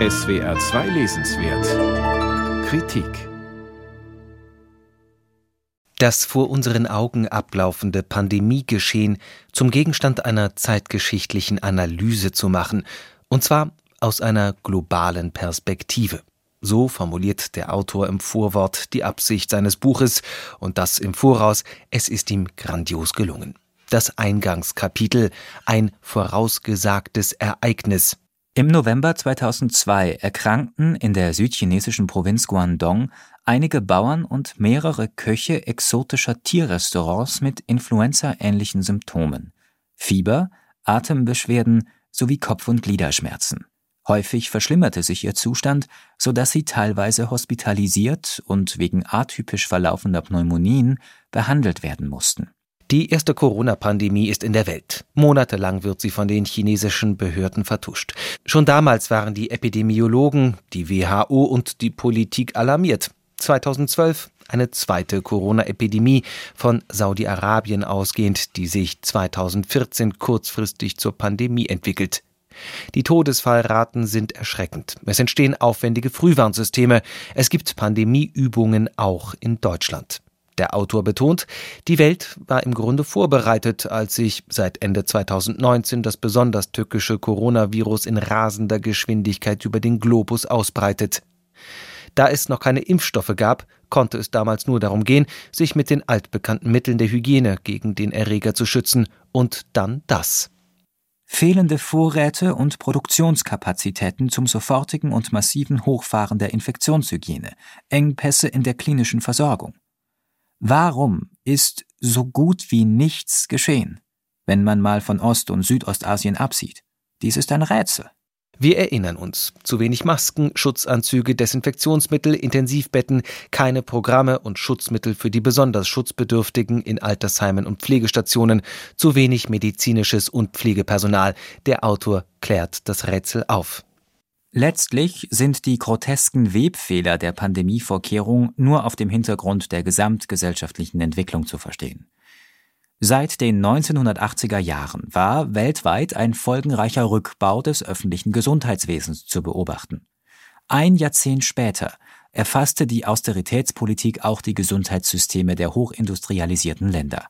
SWR 2 Lesenswert Kritik Das vor unseren Augen ablaufende Pandemiegeschehen zum Gegenstand einer zeitgeschichtlichen Analyse zu machen, und zwar aus einer globalen Perspektive. So formuliert der Autor im Vorwort die Absicht seines Buches, und das im Voraus, es ist ihm grandios gelungen. Das Eingangskapitel, ein vorausgesagtes Ereignis, im November 2002 erkrankten in der südchinesischen Provinz Guangdong einige Bauern und mehrere Köche exotischer Tierrestaurants mit influenzaähnlichen Symptomen: Fieber, Atembeschwerden sowie Kopf- und Gliederschmerzen. Häufig verschlimmerte sich ihr Zustand, so dass sie teilweise hospitalisiert und wegen atypisch verlaufender Pneumonien behandelt werden mussten die erste Corona-Pandemie ist in der Welt. Monatelang wird sie von den chinesischen Behörden vertuscht. Schon damals waren die Epidemiologen, die WHO und die Politik alarmiert. 2012 eine zweite Corona-Epidemie von Saudi-Arabien ausgehend, die sich 2014 kurzfristig zur Pandemie entwickelt. Die Todesfallraten sind erschreckend. Es entstehen aufwendige Frühwarnsysteme. Es gibt Pandemieübungen auch in Deutschland. Der Autor betont, die Welt war im Grunde vorbereitet, als sich seit Ende 2019 das besonders tückische Coronavirus in rasender Geschwindigkeit über den Globus ausbreitet. Da es noch keine Impfstoffe gab, konnte es damals nur darum gehen, sich mit den altbekannten Mitteln der Hygiene gegen den Erreger zu schützen, und dann das. Fehlende Vorräte und Produktionskapazitäten zum sofortigen und massiven Hochfahren der Infektionshygiene, Engpässe in der klinischen Versorgung. Warum ist so gut wie nichts geschehen, wenn man mal von Ost- und Südostasien absieht? Dies ist ein Rätsel. Wir erinnern uns. Zu wenig Masken, Schutzanzüge, Desinfektionsmittel, Intensivbetten, keine Programme und Schutzmittel für die besonders Schutzbedürftigen in Altersheimen und Pflegestationen, zu wenig medizinisches und Pflegepersonal. Der Autor klärt das Rätsel auf. Letztlich sind die grotesken Webfehler der Pandemievorkehrung nur auf dem Hintergrund der gesamtgesellschaftlichen Entwicklung zu verstehen. Seit den 1980er Jahren war weltweit ein folgenreicher Rückbau des öffentlichen Gesundheitswesens zu beobachten. Ein Jahrzehnt später erfasste die Austeritätspolitik auch die Gesundheitssysteme der hochindustrialisierten Länder.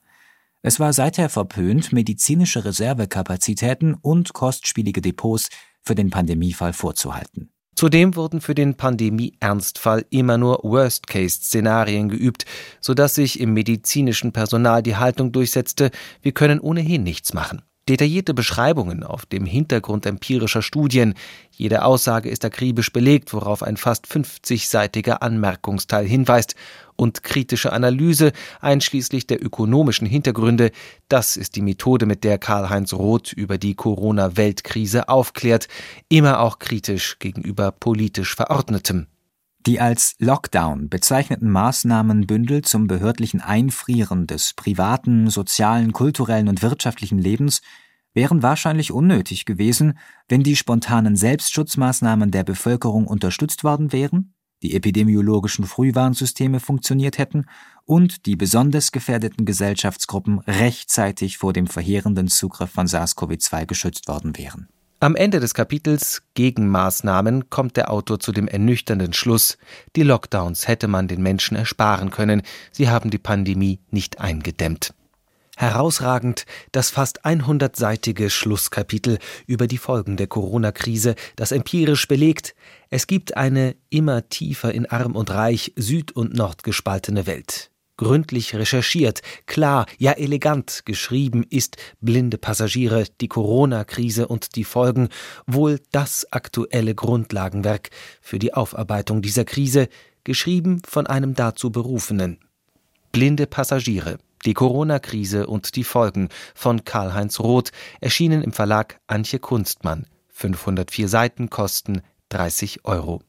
Es war seither verpönt, medizinische Reservekapazitäten und kostspielige Depots für den Pandemiefall vorzuhalten. Zudem wurden für den Pandemie-Ernstfall immer nur Worst-Case-Szenarien geübt, sodass sich im medizinischen Personal die Haltung durchsetzte, wir können ohnehin nichts machen. Detaillierte Beschreibungen auf dem Hintergrund empirischer Studien. Jede Aussage ist akribisch belegt, worauf ein fast 50-seitiger Anmerkungsteil hinweist. Und kritische Analyse, einschließlich der ökonomischen Hintergründe, das ist die Methode, mit der Karl-Heinz Roth über die Corona-Weltkrise aufklärt, immer auch kritisch gegenüber politisch Verordnetem. Die als Lockdown bezeichneten Maßnahmenbündel zum behördlichen Einfrieren des privaten, sozialen, kulturellen und wirtschaftlichen Lebens wären wahrscheinlich unnötig gewesen, wenn die spontanen Selbstschutzmaßnahmen der Bevölkerung unterstützt worden wären, die epidemiologischen Frühwarnsysteme funktioniert hätten und die besonders gefährdeten Gesellschaftsgruppen rechtzeitig vor dem verheerenden Zugriff von SARS-CoV-2 geschützt worden wären. Am Ende des Kapitels Gegenmaßnahmen kommt der Autor zu dem ernüchternden Schluss, die Lockdowns hätte man den Menschen ersparen können, sie haben die Pandemie nicht eingedämmt. Herausragend das fast 100-seitige Schlusskapitel über die Folgen der Corona-Krise, das empirisch belegt, es gibt eine immer tiefer in Arm und Reich, Süd und Nord gespaltene Welt gründlich recherchiert, klar, ja elegant geschrieben ist Blinde Passagiere, die Corona-Krise und die Folgen wohl das aktuelle Grundlagenwerk für die Aufarbeitung dieser Krise, geschrieben von einem dazu Berufenen. Blinde Passagiere, die Corona-Krise und die Folgen von Karl-Heinz Roth, erschienen im Verlag Antje Kunstmann. 504 Seiten kosten 30 Euro.